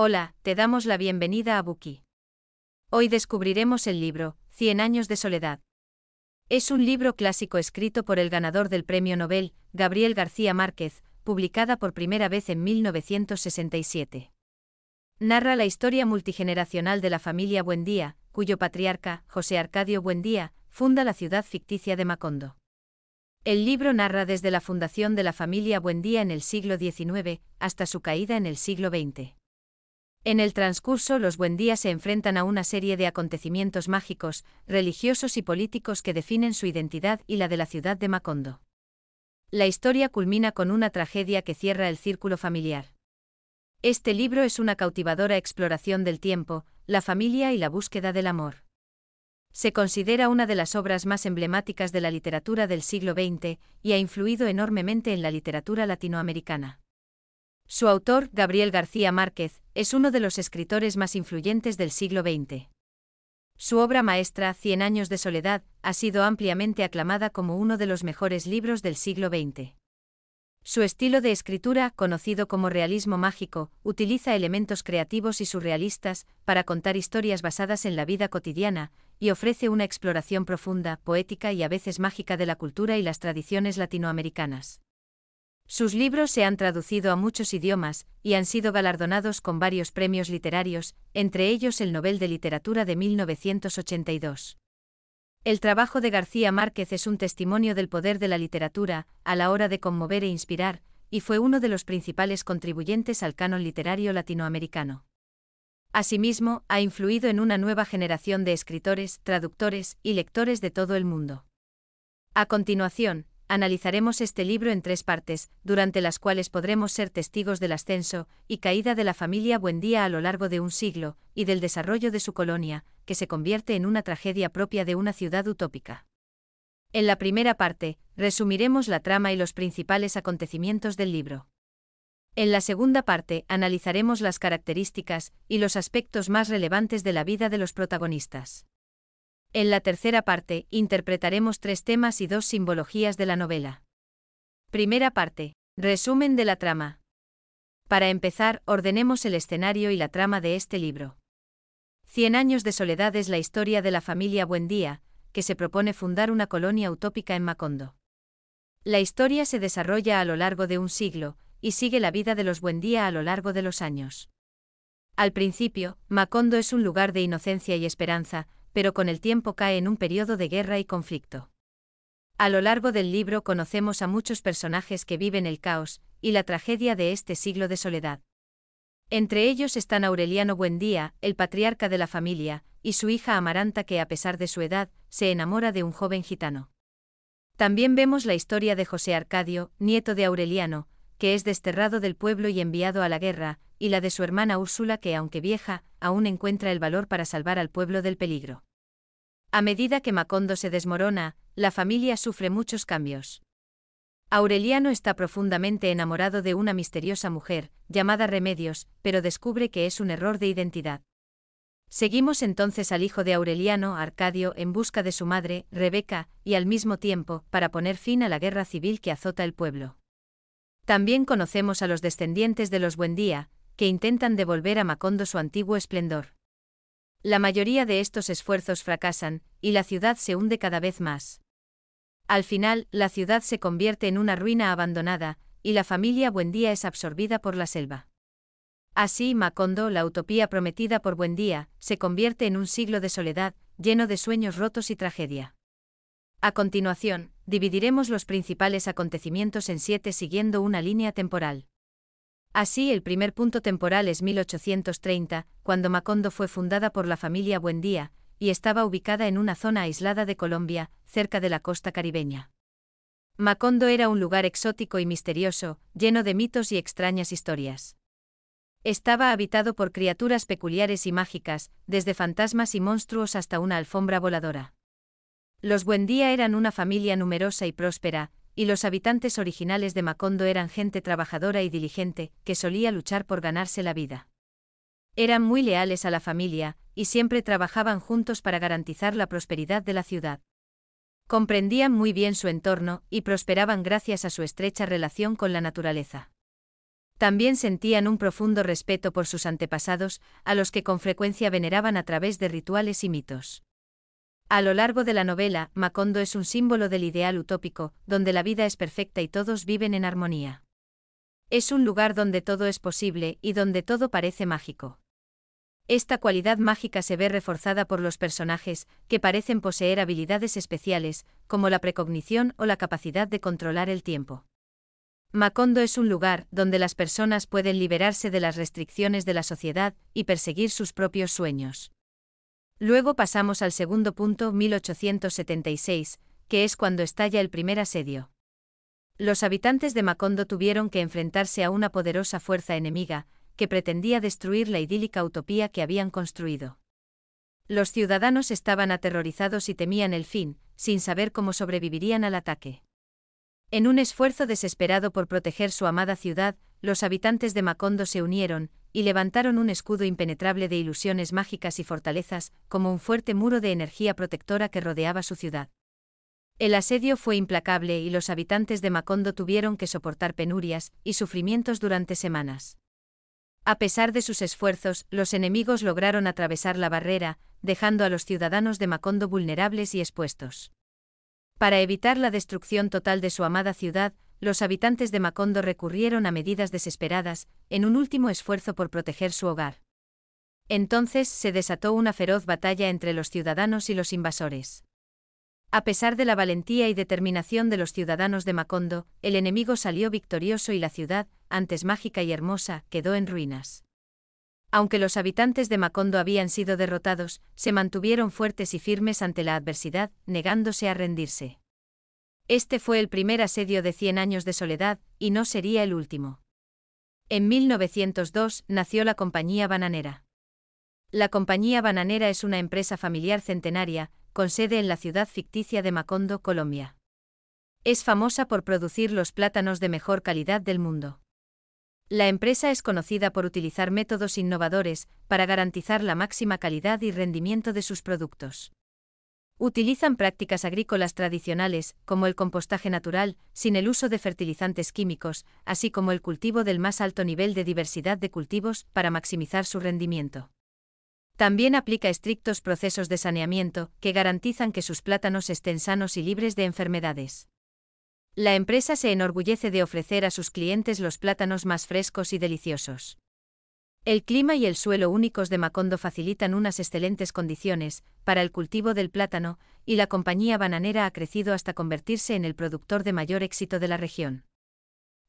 Hola, te damos la bienvenida a Buki. Hoy descubriremos el libro, Cien años de soledad. Es un libro clásico escrito por el ganador del Premio Nobel, Gabriel García Márquez, publicada por primera vez en 1967. Narra la historia multigeneracional de la familia Buendía, cuyo patriarca, José Arcadio Buendía, funda la ciudad ficticia de Macondo. El libro narra desde la fundación de la familia Buendía en el siglo XIX hasta su caída en el siglo XX. En el transcurso, los Buendía se enfrentan a una serie de acontecimientos mágicos, religiosos y políticos que definen su identidad y la de la ciudad de Macondo. La historia culmina con una tragedia que cierra el círculo familiar. Este libro es una cautivadora exploración del tiempo, la familia y la búsqueda del amor. Se considera una de las obras más emblemáticas de la literatura del siglo XX y ha influido enormemente en la literatura latinoamericana. Su autor, Gabriel García Márquez, es uno de los escritores más influyentes del siglo XX. Su obra maestra, Cien años de soledad, ha sido ampliamente aclamada como uno de los mejores libros del siglo XX. Su estilo de escritura, conocido como realismo mágico, utiliza elementos creativos y surrealistas para contar historias basadas en la vida cotidiana, y ofrece una exploración profunda, poética y a veces mágica de la cultura y las tradiciones latinoamericanas. Sus libros se han traducido a muchos idiomas y han sido galardonados con varios premios literarios, entre ellos el Nobel de Literatura de 1982. El trabajo de García Márquez es un testimonio del poder de la literatura, a la hora de conmover e inspirar, y fue uno de los principales contribuyentes al canon literario latinoamericano. Asimismo, ha influido en una nueva generación de escritores, traductores y lectores de todo el mundo. A continuación, analizaremos este libro en tres partes, durante las cuales podremos ser testigos del ascenso y caída de la familia Buendía a lo largo de un siglo, y del desarrollo de su colonia, que se convierte en una tragedia propia de una ciudad utópica. En la primera parte, resumiremos la trama y los principales acontecimientos del libro. En la segunda parte, analizaremos las características y los aspectos más relevantes de la vida de los protagonistas. En la tercera parte, interpretaremos tres temas y dos simbologías de la novela. Primera parte. Resumen de la trama. Para empezar, ordenemos el escenario y la trama de este libro. Cien años de soledad es la historia de la familia Buendía, que se propone fundar una colonia utópica en Macondo. La historia se desarrolla a lo largo de un siglo, y sigue la vida de los Buendía a lo largo de los años. Al principio, Macondo es un lugar de inocencia y esperanza, pero con el tiempo cae en un periodo de guerra y conflicto. A lo largo del libro conocemos a muchos personajes que viven el caos y la tragedia de este siglo de soledad. Entre ellos están Aureliano Buendía, el patriarca de la familia, y su hija Amaranta que a pesar de su edad, se enamora de un joven gitano. También vemos la historia de José Arcadio, nieto de Aureliano, que es desterrado del pueblo y enviado a la guerra, y la de su hermana Úrsula que aunque vieja, aún encuentra el valor para salvar al pueblo del peligro. A medida que Macondo se desmorona, la familia sufre muchos cambios. Aureliano está profundamente enamorado de una misteriosa mujer, llamada Remedios, pero descubre que es un error de identidad. Seguimos entonces al hijo de Aureliano, Arcadio, en busca de su madre, Rebeca, y al mismo tiempo, para poner fin a la guerra civil que azota el pueblo. También conocemos a los descendientes de los Buendía, que intentan devolver a Macondo su antiguo esplendor. La mayoría de estos esfuerzos fracasan, y la ciudad se hunde cada vez más. Al final, la ciudad se convierte en una ruina abandonada, y la familia Buendía es absorbida por la selva. Así, Macondo, la utopía prometida por Buendía, se convierte en un siglo de soledad, lleno de sueños rotos y tragedia. A continuación, dividiremos los principales acontecimientos en siete siguiendo una línea temporal. Así, el primer punto temporal es 1830, cuando Macondo fue fundada por la familia Buendía, y estaba ubicada en una zona aislada de Colombia, cerca de la costa caribeña. Macondo era un lugar exótico y misterioso, lleno de mitos y extrañas historias. Estaba habitado por criaturas peculiares y mágicas, desde fantasmas y monstruos hasta una alfombra voladora. Los Buendía eran una familia numerosa y próspera, y los habitantes originales de Macondo eran gente trabajadora y diligente, que solía luchar por ganarse la vida. Eran muy leales a la familia, y siempre trabajaban juntos para garantizar la prosperidad de la ciudad. Comprendían muy bien su entorno, y prosperaban gracias a su estrecha relación con la naturaleza. También sentían un profundo respeto por sus antepasados, a los que con frecuencia veneraban a través de rituales y mitos. A lo largo de la novela, Macondo es un símbolo del ideal utópico, donde la vida es perfecta y todos viven en armonía. Es un lugar donde todo es posible y donde todo parece mágico. Esta cualidad mágica se ve reforzada por los personajes, que parecen poseer habilidades especiales, como la precognición o la capacidad de controlar el tiempo. Macondo es un lugar donde las personas pueden liberarse de las restricciones de la sociedad y perseguir sus propios sueños. Luego pasamos al segundo punto 1876, que es cuando estalla el primer asedio. Los habitantes de Macondo tuvieron que enfrentarse a una poderosa fuerza enemiga, que pretendía destruir la idílica utopía que habían construido. Los ciudadanos estaban aterrorizados y temían el fin, sin saber cómo sobrevivirían al ataque. En un esfuerzo desesperado por proteger su amada ciudad, los habitantes de Macondo se unieron, y levantaron un escudo impenetrable de ilusiones mágicas y fortalezas, como un fuerte muro de energía protectora que rodeaba su ciudad. El asedio fue implacable y los habitantes de Macondo tuvieron que soportar penurias y sufrimientos durante semanas. A pesar de sus esfuerzos, los enemigos lograron atravesar la barrera, dejando a los ciudadanos de Macondo vulnerables y expuestos. Para evitar la destrucción total de su amada ciudad, los habitantes de Macondo recurrieron a medidas desesperadas, en un último esfuerzo por proteger su hogar. Entonces se desató una feroz batalla entre los ciudadanos y los invasores. A pesar de la valentía y determinación de los ciudadanos de Macondo, el enemigo salió victorioso y la ciudad, antes mágica y hermosa, quedó en ruinas. Aunque los habitantes de Macondo habían sido derrotados, se mantuvieron fuertes y firmes ante la adversidad, negándose a rendirse. Este fue el primer asedio de Cien años de soledad, y no sería el último. En 1902 nació la Compañía Bananera. La Compañía Bananera es una empresa familiar centenaria, con sede en la ciudad ficticia de Macondo, Colombia. Es famosa por producir los plátanos de mejor calidad del mundo. La empresa es conocida por utilizar métodos innovadores para garantizar la máxima calidad y rendimiento de sus productos. Utilizan prácticas agrícolas tradicionales, como el compostaje natural, sin el uso de fertilizantes químicos, así como el cultivo del más alto nivel de diversidad de cultivos para maximizar su rendimiento. También aplica estrictos procesos de saneamiento que garantizan que sus plátanos estén sanos y libres de enfermedades. La empresa se enorgullece de ofrecer a sus clientes los plátanos más frescos y deliciosos. El clima y el suelo únicos de Macondo facilitan unas excelentes condiciones para el cultivo del plátano, y la compañía bananera ha crecido hasta convertirse en el productor de mayor éxito de la región.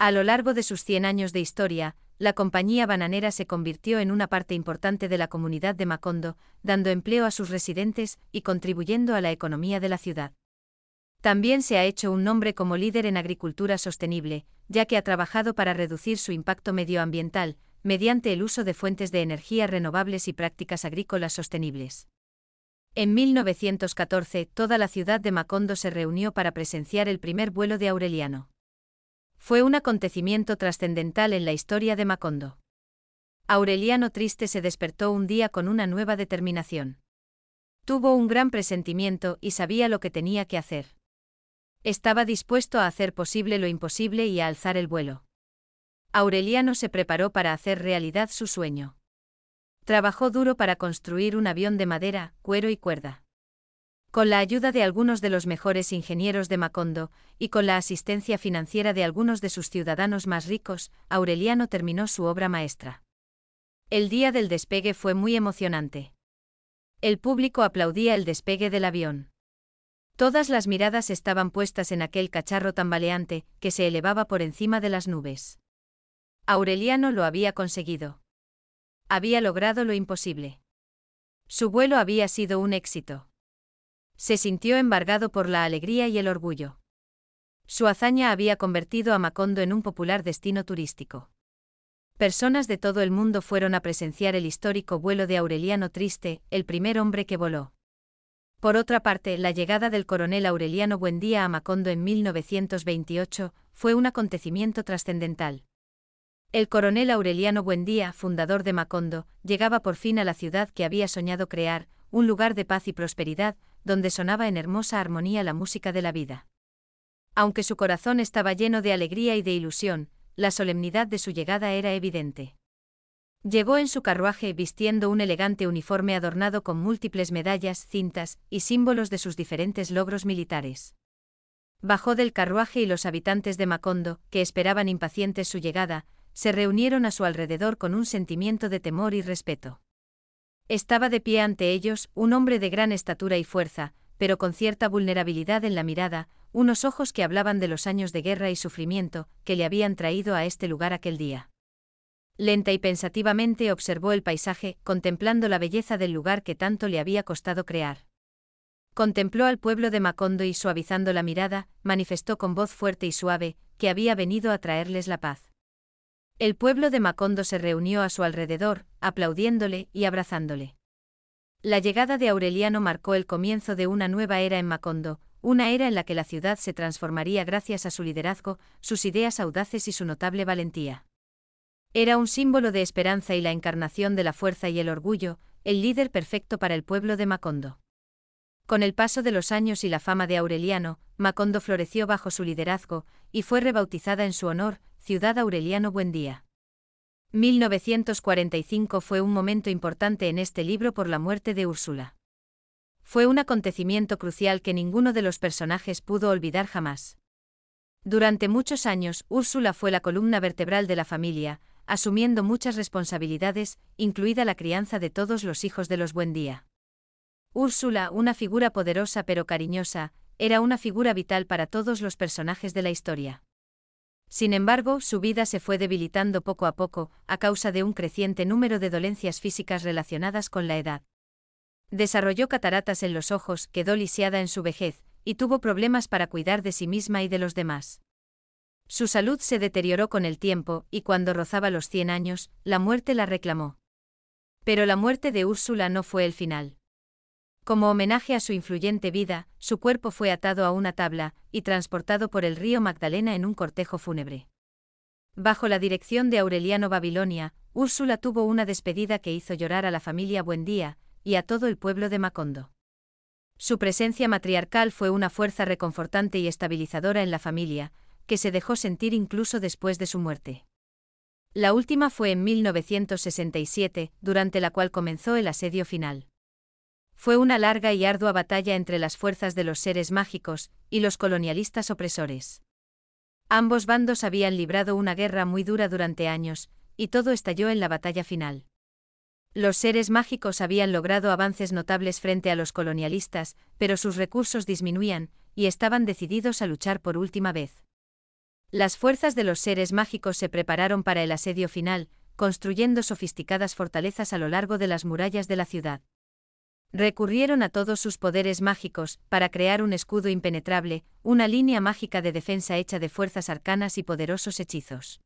A lo largo de sus 100 años de historia, la compañía bananera se convirtió en una parte importante de la comunidad de Macondo, dando empleo a sus residentes y contribuyendo a la economía de la ciudad. También se ha hecho un nombre como líder en agricultura sostenible, ya que ha trabajado para reducir su impacto medioambiental, mediante el uso de fuentes de energía renovables y prácticas agrícolas sostenibles. En 1914, toda la ciudad de Macondo se reunió para presenciar el primer vuelo de Aureliano. Fue un acontecimiento trascendental en la historia de Macondo. Aureliano Triste se despertó un día con una nueva determinación. Tuvo un gran presentimiento y sabía lo que tenía que hacer. Estaba dispuesto a hacer posible lo imposible y a alzar el vuelo. Aureliano se preparó para hacer realidad su sueño. Trabajó duro para construir un avión de madera, cuero y cuerda. Con la ayuda de algunos de los mejores ingenieros de Macondo, y con la asistencia financiera de algunos de sus ciudadanos más ricos, Aureliano terminó su obra maestra. El día del despegue fue muy emocionante. El público aplaudía el despegue del avión. Todas las miradas estaban puestas en aquel cacharro tambaleante, que se elevaba por encima de las nubes. Aureliano lo había conseguido. Había logrado lo imposible. Su vuelo había sido un éxito. Se sintió embargado por la alegría y el orgullo. Su hazaña había convertido a Macondo en un popular destino turístico. Personas de todo el mundo fueron a presenciar el histórico vuelo de Aureliano Triste, el primer hombre que voló. Por otra parte, la llegada del coronel Aureliano Buendía a Macondo en 1928 fue un acontecimiento trascendental. El coronel Aureliano Buendía, fundador de Macondo, llegaba por fin a la ciudad que había soñado crear, un lugar de paz y prosperidad, donde sonaba en hermosa armonía la música de la vida. Aunque su corazón estaba lleno de alegría y de ilusión, la solemnidad de su llegada era evidente. Llegó en su carruaje vistiendo un elegante uniforme adornado con múltiples medallas, cintas y símbolos de sus diferentes logros militares. Bajó del carruaje y los habitantes de Macondo, que esperaban impacientes su llegada, se reunieron a su alrededor con un sentimiento de temor y respeto. Estaba de pie ante ellos, un hombre de gran estatura y fuerza, pero con cierta vulnerabilidad en la mirada, unos ojos que hablaban de los años de guerra y sufrimiento que le habían traído a este lugar aquel día. Lenta y pensativamente observó el paisaje, contemplando la belleza del lugar que tanto le había costado crear. Contempló al pueblo de Macondo y suavizando la mirada, manifestó con voz fuerte y suave, que había venido a traerles la paz. El pueblo de Macondo se reunió a su alrededor, aplaudiéndole y abrazándole. La llegada de Aureliano marcó el comienzo de una nueva era en Macondo, una era en la que la ciudad se transformaría gracias a su liderazgo, sus ideas audaces y su notable valentía. Era un símbolo de esperanza y la encarnación de la fuerza y el orgullo, el líder perfecto para el pueblo de Macondo. Con el paso de los años y la fama de Aureliano, Macondo floreció bajo su liderazgo, y fue rebautizada en su honor, Ciudad Aureliano Buendía. 1945 fue un momento importante en este libro por la muerte de Úrsula. Fue un acontecimiento crucial que ninguno de los personajes pudo olvidar jamás. Durante muchos años, Úrsula fue la columna vertebral de la familia, asumiendo muchas responsabilidades, incluida la crianza de todos los hijos de los Buendía. Úrsula, una figura poderosa pero cariñosa, era una figura vital para todos los personajes de la historia. Sin embargo, su vida se fue debilitando poco a poco, a causa de un creciente número de dolencias físicas relacionadas con la edad. Desarrolló cataratas en los ojos, quedó lisiada en su vejez, y tuvo problemas para cuidar de sí misma y de los demás. Su salud se deterioró con el tiempo, y cuando rozaba los 100 años, la muerte la reclamó. Pero la muerte de Úrsula no fue el final. Como homenaje a su influyente vida, su cuerpo fue atado a una tabla y transportado por el río Magdalena en un cortejo fúnebre. Bajo la dirección de Aureliano Babilonia, Úrsula tuvo una despedida que hizo llorar a la familia Buendía y a todo el pueblo de Macondo. Su presencia matriarcal fue una fuerza reconfortante y estabilizadora en la familia, que se dejó sentir incluso después de su muerte. La última fue en 1967, durante la cual comenzó el asedio final. Fue una larga y ardua batalla entre las fuerzas de los seres mágicos y los colonialistas opresores. Ambos bandos habían librado una guerra muy dura durante años, y todo estalló en la batalla final. Los seres mágicos habían logrado avances notables frente a los colonialistas, pero sus recursos disminuían, y estaban decididos a luchar por última vez. Las fuerzas de los seres mágicos se prepararon para el asedio final, construyendo sofisticadas fortalezas a lo largo de las murallas de la ciudad. Recurrieron a todos sus poderes mágicos para crear un escudo impenetrable, una línea mágica de defensa hecha de fuerzas arcanas y poderosos hechizos.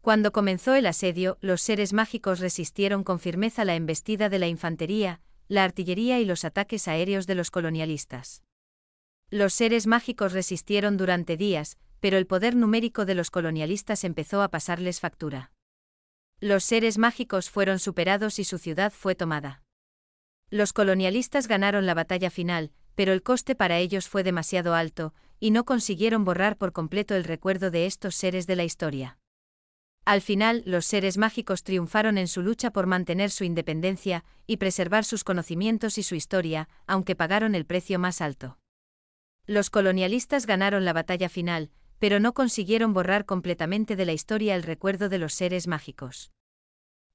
Cuando comenzó el asedio, los seres mágicos resistieron con firmeza la embestida de la infantería, la artillería y los ataques aéreos de los colonialistas. Los seres mágicos resistieron durante días, pero el poder numérico de los colonialistas empezó a pasarles factura. Los seres mágicos fueron superados y su ciudad fue tomada. Los colonialistas ganaron la batalla final, pero el coste para ellos fue demasiado alto, y no consiguieron borrar por completo el recuerdo de estos seres de la historia. Al final, los seres mágicos triunfaron en su lucha por mantener su independencia y preservar sus conocimientos y su historia, aunque pagaron el precio más alto. Los colonialistas ganaron la batalla final, pero no consiguieron borrar completamente de la historia el recuerdo de los seres mágicos.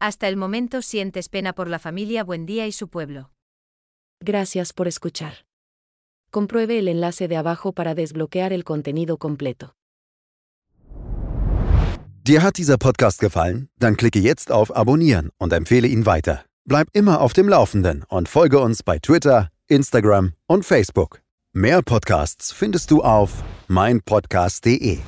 Hasta el momento sientes pena por la familia Buendía y su pueblo. Gracias por escuchar. Compruebe el enlace de abajo para desbloquear el contenido completo. Dir hat dieser Podcast gefallen? Dann klicke jetzt auf Abonnieren und empfehle ihn weiter. Bleib immer auf dem Laufenden und folge uns bei Twitter, Instagram und Facebook. Mehr Podcasts findest du auf meinpodcast.de.